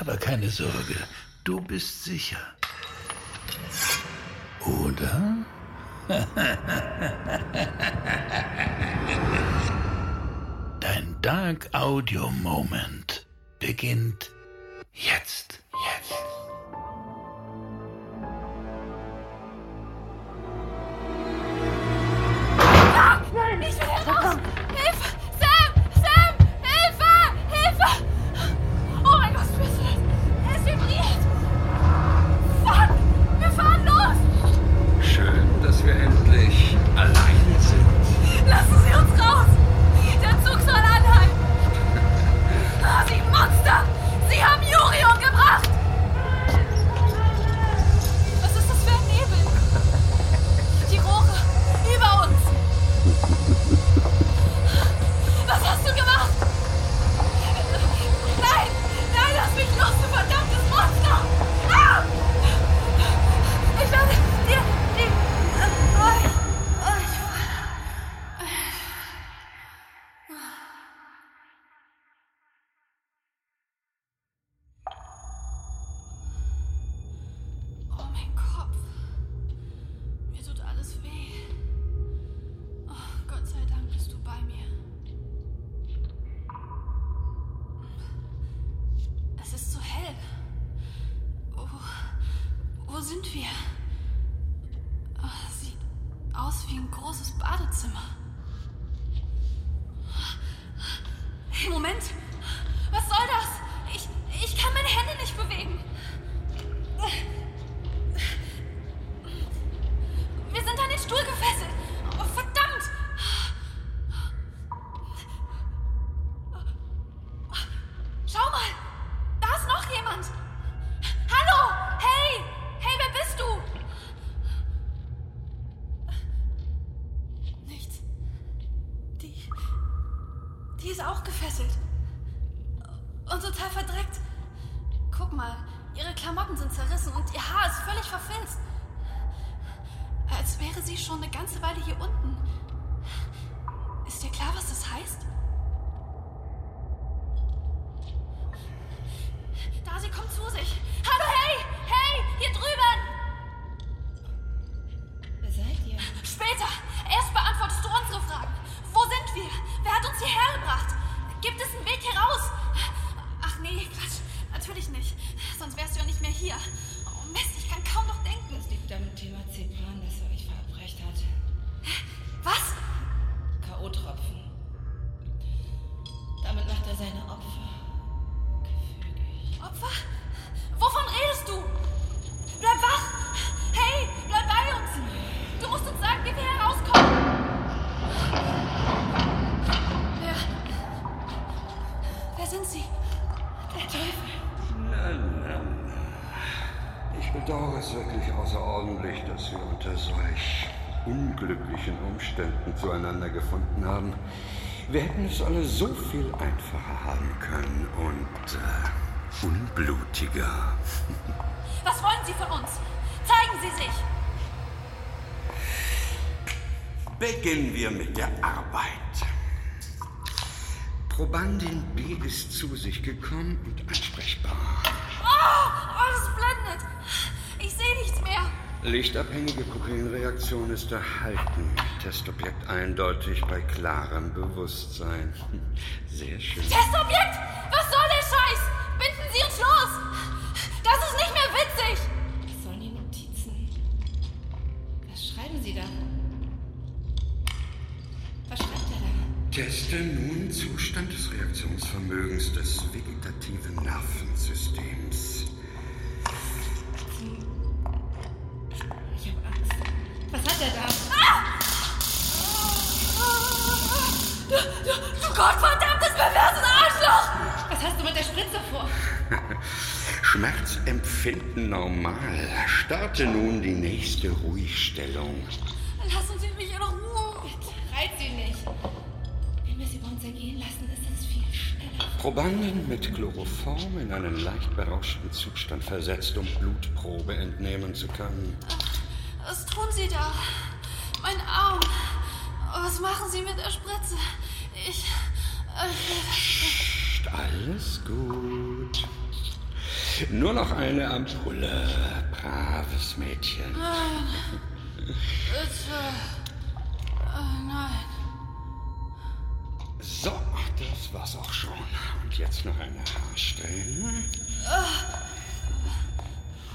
Aber keine Sorge, du bist sicher. Oder? Dein Dark Audio Moment beginnt jetzt. Wo sind wir? Oh, sieht aus wie ein großes Badezimmer. Hey, Moment. Was soll das? Ist auch gefesselt. Und total verdreckt. Guck mal, ihre Klamotten sind zerrissen und ihr Haar ist völlig verfilzt. Als wäre sie schon eine ganze Weile hier unten. Ist dir klar, was das heißt? Unglücklichen Umständen zueinander gefunden haben. Wir hätten es alle so viel einfacher haben können und äh, unblutiger. Was wollen Sie von uns? Zeigen Sie sich! Beginnen wir mit der Arbeit. Probandin B ist zu sich gekommen und ansprechbar. Oh, oh das blendet! Ich sehe nichts mehr! Lichtabhängige Pupillenreaktion ist erhalten. Testobjekt eindeutig bei klarem Bewusstsein. Sehr schön. Testobjekt! Was soll der Scheiß? Binden Sie uns los! Das ist nicht mehr witzig! Was sollen die Notizen? Was schreiben Sie da? Was schreibt er da? Teste nun Zustand des Reaktionsvermögens des vegetativen Nervensystems. Was hat er da? Du, du, du gottverdammtes, perverses Arschloch! Was hast du mit der Spritze vor? Schmerzempfinden normal. Starte nun die nächste Ruhigstellung. Lassen Sie mich in Ruhe. Reiz sie nicht. Wenn wir sie bei uns ergehen lassen, ist es viel schneller. Probanden mit Chloroform in einen leicht berauschten Zustand versetzt, um Blutprobe entnehmen zu können. Was tun Sie da? Mein Arm. Was machen Sie mit der Spritze? Ich. Psst, alles gut. Nur noch eine Ampulle, braves Mädchen. Bitte. Oh nein. So, das war's auch schon. Und jetzt noch eine Haarsträhne.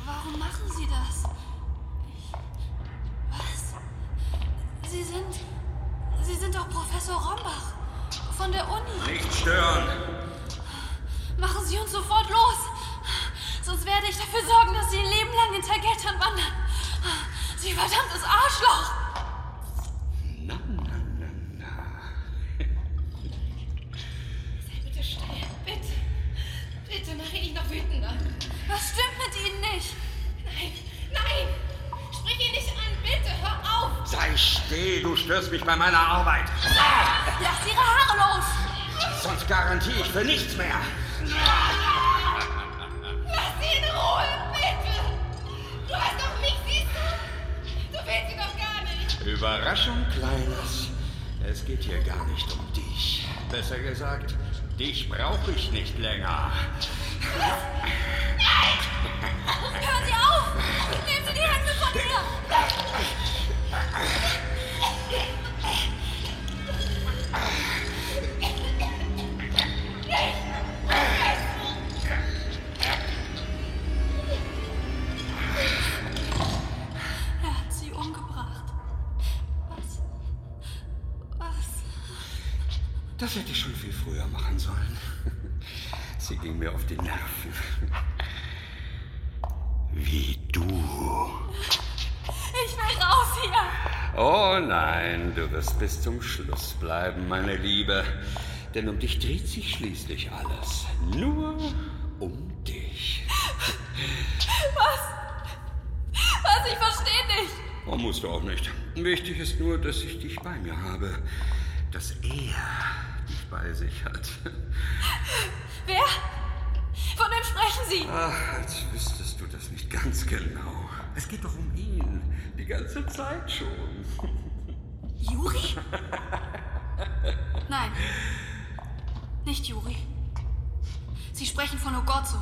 Warum machen Sie das? Ich. Was? Sie sind. Sie sind doch Professor Rombach. Von der Uni. Nicht stören! Machen Sie uns sofort los. Sonst werde ich dafür sorgen, dass Sie ihr Leben lang hinter Geldern wandern. Sie verdammtes Arschloch. Störst mich bei meiner Arbeit. Lasst Ihre Haare los. Sonst garantiere ich für nichts mehr. Lass sie in Ruhe. Bitte. Du hast doch mich, siehst du? Du willst sie doch gar nicht. Überraschung, Kleines. Es geht hier gar nicht um dich. Besser gesagt, dich brauche ich nicht länger. Hören Sie auf. Nehmen Sie die Hände von mir. Das hätte ich schon viel früher machen sollen. Sie ging mir auf die Nerven. Wie du. Ich will raus hier. Oh nein, du wirst bis zum Schluss bleiben, meine Liebe. Denn um dich dreht sich schließlich alles. Nur um dich. Was? Ich verstehe nicht. Oh, musst du auch nicht. Wichtig ist nur, dass ich dich bei mir habe. Dass er dich bei sich hat. Wer? Von wem sprechen Sie? Ach, als wüsstest du das nicht ganz genau. Es geht doch um ihn. Die ganze Zeit schon. Juri? Nein. Nicht Juri. Sie sprechen von Ogorzo.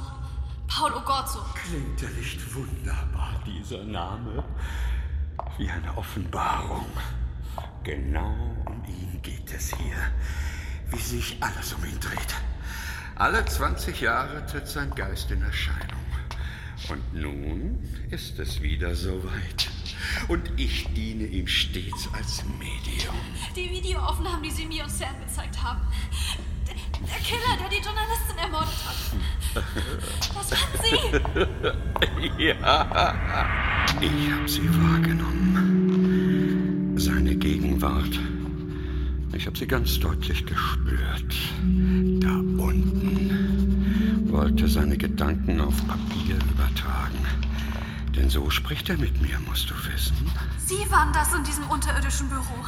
Paul Ogorzo. Klingt er nicht wunderbar, dieser Name? Wie eine Offenbarung. Genau um ihn es hier. Wie sich alles um ihn dreht. Alle 20 Jahre tritt sein Geist in Erscheinung. Und nun ist es wieder soweit. Und ich diene ihm stets als Medium. Die Videoaufnahmen, die Sie mir und Sam gezeigt haben. Der, Killer, der die Journalistin ermordet hat. Was waren Sie? Ja, ich habe sie wahrgenommen. Seine Gegenwart. Ich habe sie ganz deutlich gespürt. Da unten. Wollte seine Gedanken auf Papier übertragen. Denn so spricht er mit mir, musst du wissen. Sie waren das in diesem unterirdischen Büro.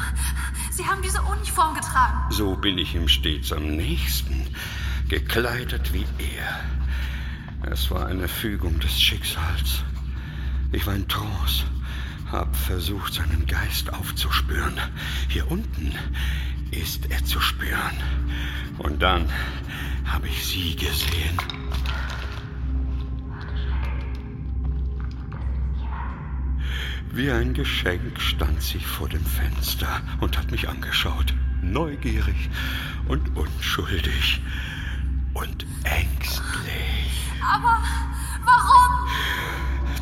Sie haben diese Uniform getragen. So bin ich ihm stets am nächsten. Gekleidet wie er. Es war eine Fügung des Schicksals. Ich war in Trance, hab versucht, seinen Geist aufzuspüren. Hier unten ist er zu spüren. Und dann habe ich sie gesehen. Wie ein Geschenk stand sie vor dem Fenster und hat mich angeschaut. Neugierig und unschuldig und ängstlich. Aber warum?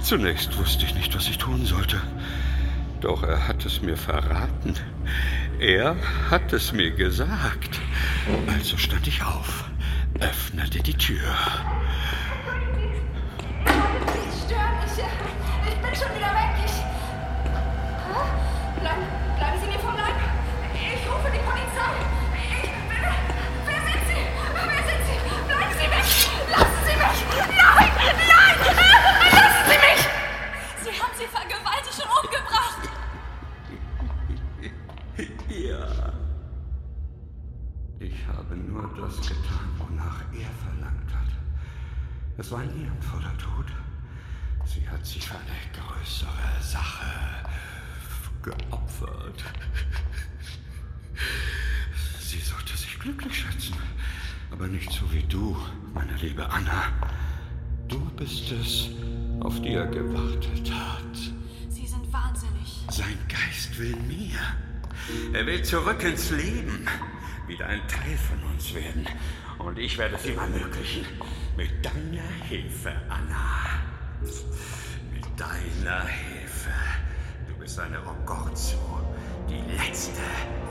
Zunächst wusste ich nicht, was ich tun sollte. Doch er hat es mir verraten. Er hat es mir gesagt. Also stand ich auf, öffnete die Tür. Ich, äh, ich bin schon wieder weg. Bleiben, Sie mir vom. Ich rufe die Polizei. Ich. Wer, wer sind Sie? Wer sind Sie? Bleiben Sie weg. Lassen Sie mich. Nein, nein. Ich habe nur das getan, wonach er verlangt hat. Es war ein ehrenvoller Tod. Sie hat sich für eine größere Sache geopfert. Sie sollte sich glücklich schätzen, aber nicht so wie du, meine liebe Anna. Du bist es, auf die er gewartet hat. Sie sind wahnsinnig. Sein Geist will mir. Er will zurück ins Leben wieder ein Teil von uns werden. Und ich werde es ihm ermöglichen. Mit deiner Hilfe, Anna. Mit deiner Hilfe. Du bist eine Ogorzo. Die letzte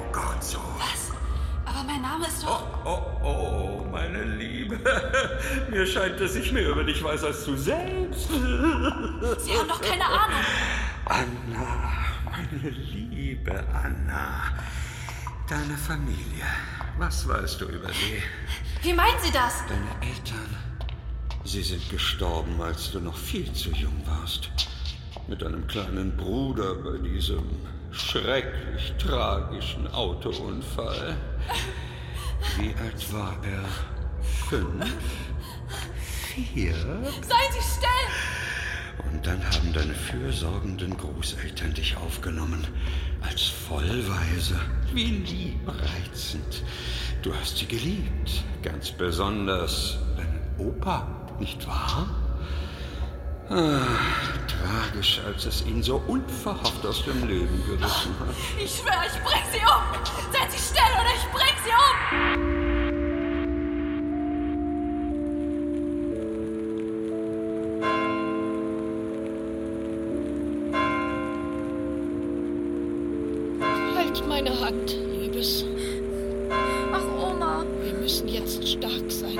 Ogorzo. Was? Aber mein Name ist Oh, doch. oh, oh, meine Liebe. Mir scheint, dass ich mehr über dich weiß als du selbst. Sie haben doch keine Ahnung. Anna, meine liebe Anna. Deine Familie. Was weißt du über sie? Wie meinen Sie das? Deine Eltern. Sie sind gestorben, als du noch viel zu jung warst. Mit deinem kleinen Bruder bei diesem schrecklich tragischen Autounfall. Wie alt war er? Fünf? Vier? Seien Sie still! Und dann haben deine fürsorgenden Großeltern dich aufgenommen. Als Vollweise. Wie liebreizend. Du hast sie geliebt. Ganz besonders deinen Opa, nicht wahr? Ah, tragisch, als es ihn so unverhofft aus dem Leben gerissen hat. Ich schwöre, ich bring Sie um! Seien Sie still oder ich bring Sie um! Hand, Liebes. Ach, Oma, Wir müssen jetzt stark sein.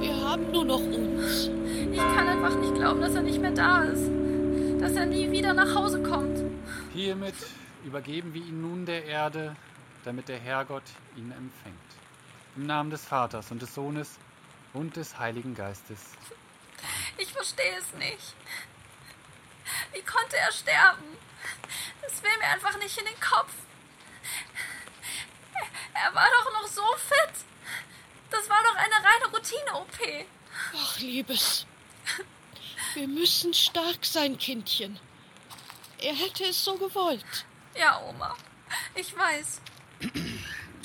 Wir haben nur noch uns. ich kann einfach nicht glauben, dass er nicht mehr da ist. Dass er nie wieder nach Hause kommt. Hiermit übergeben wir ihn nun der Erde, damit der Herrgott ihn empfängt. Im Namen des Vaters und des Sohnes und des Heiligen Geistes. Ich verstehe es nicht. Wie konnte er sterben? Es will mir einfach nicht in den Kopf. Er war doch noch so fit. Das war doch eine reine Routine-OP. Ach, Liebes. Wir müssen stark sein, Kindchen. Er hätte es so gewollt. Ja, Oma. Ich weiß.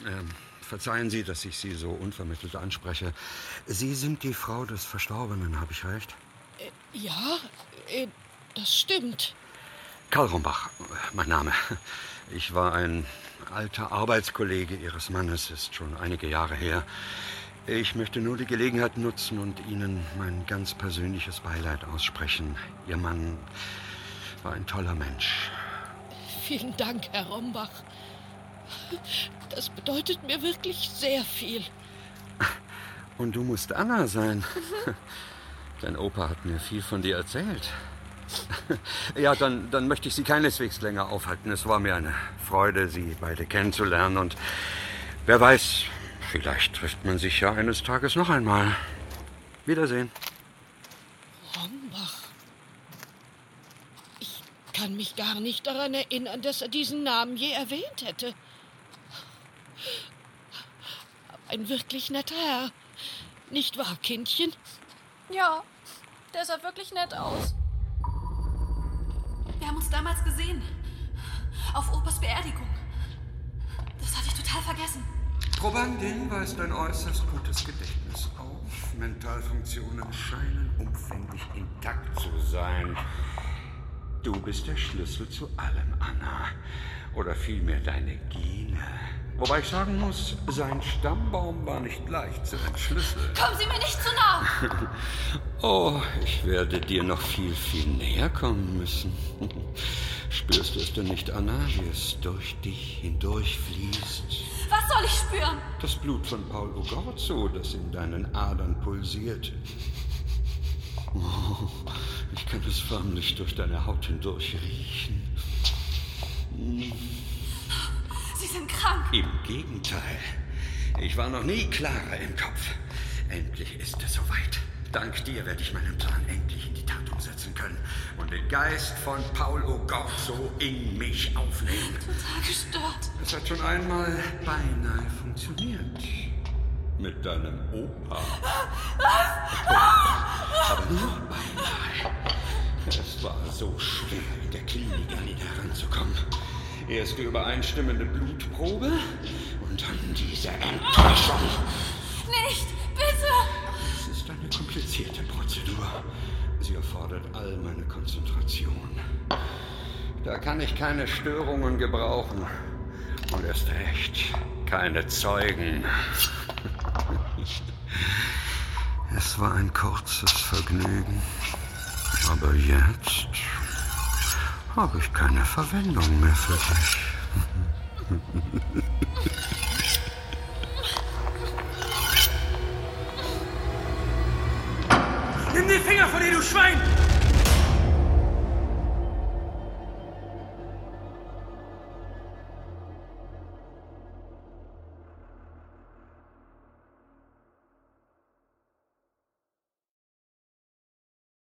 Ähm, verzeihen Sie, dass ich Sie so unvermittelt anspreche. Sie sind die Frau des Verstorbenen, habe ich recht? Ja, äh, das stimmt. Karl Rombach, mein Name. Ich war ein alter Arbeitskollege Ihres Mannes, ist schon einige Jahre her. Ich möchte nur die Gelegenheit nutzen und Ihnen mein ganz persönliches Beileid aussprechen. Ihr Mann war ein toller Mensch. Vielen Dank, Herr Rombach. Das bedeutet mir wirklich sehr viel. Und du musst Anna sein. Dein Opa hat mir viel von dir erzählt. Ja, dann, dann möchte ich Sie keineswegs länger aufhalten. Es war mir eine Freude, Sie beide kennenzulernen. Und wer weiß, vielleicht trifft man sich ja eines Tages noch einmal. Wiedersehen. Rombach. Ich kann mich gar nicht daran erinnern, dass er diesen Namen je erwähnt hätte. Ein wirklich netter Herr. Nicht wahr, Kindchen? Ja, der sah wirklich nett aus. Damals gesehen. Auf Opas Beerdigung. Das hatte ich total vergessen. Probandin weist ein äußerst gutes Gedächtnis auf. Mentalfunktionen scheinen umfänglich intakt zu sein. Du bist der Schlüssel zu allem, Anna. Oder vielmehr deine Gene. Wobei ich sagen muss, sein Stammbaum war nicht leicht zu entschlüsseln. Kommen Sie mir nicht zu nah! Oh, ich werde dir noch viel, viel näher kommen müssen. Spürst du es denn nicht, Anna, wie es durch dich hindurch fließt? Was soll ich spüren? Das Blut von Paul Ogorzo, das in deinen Adern pulsiert. Oh, ich kann es förmlich durch deine Haut hindurch riechen. Sie sind krank. Im Gegenteil. Ich war noch nie klarer im Kopf. Endlich ist es soweit. Dank dir werde ich meinen Plan endlich in die Tat umsetzen können und den Geist von Paul Ogorzo in mich aufnehmen. Total gestört. Es hat schon einmal beinahe funktioniert. Mit deinem Opa. Nur beinahe. Es war so schwer, in der Klinik an ihn heranzukommen. Erst die übereinstimmende Blutprobe und dann diese Enttäuschung. Nicht! Bitte! Es ist eine komplizierte Prozedur. Sie erfordert all meine Konzentration. Da kann ich keine Störungen gebrauchen. Und erst recht keine Zeugen. Es war ein kurzes Vergnügen. Aber jetzt habe ich keine Verwendung mehr für dich. Nimm den Finger von dir, du Schwein!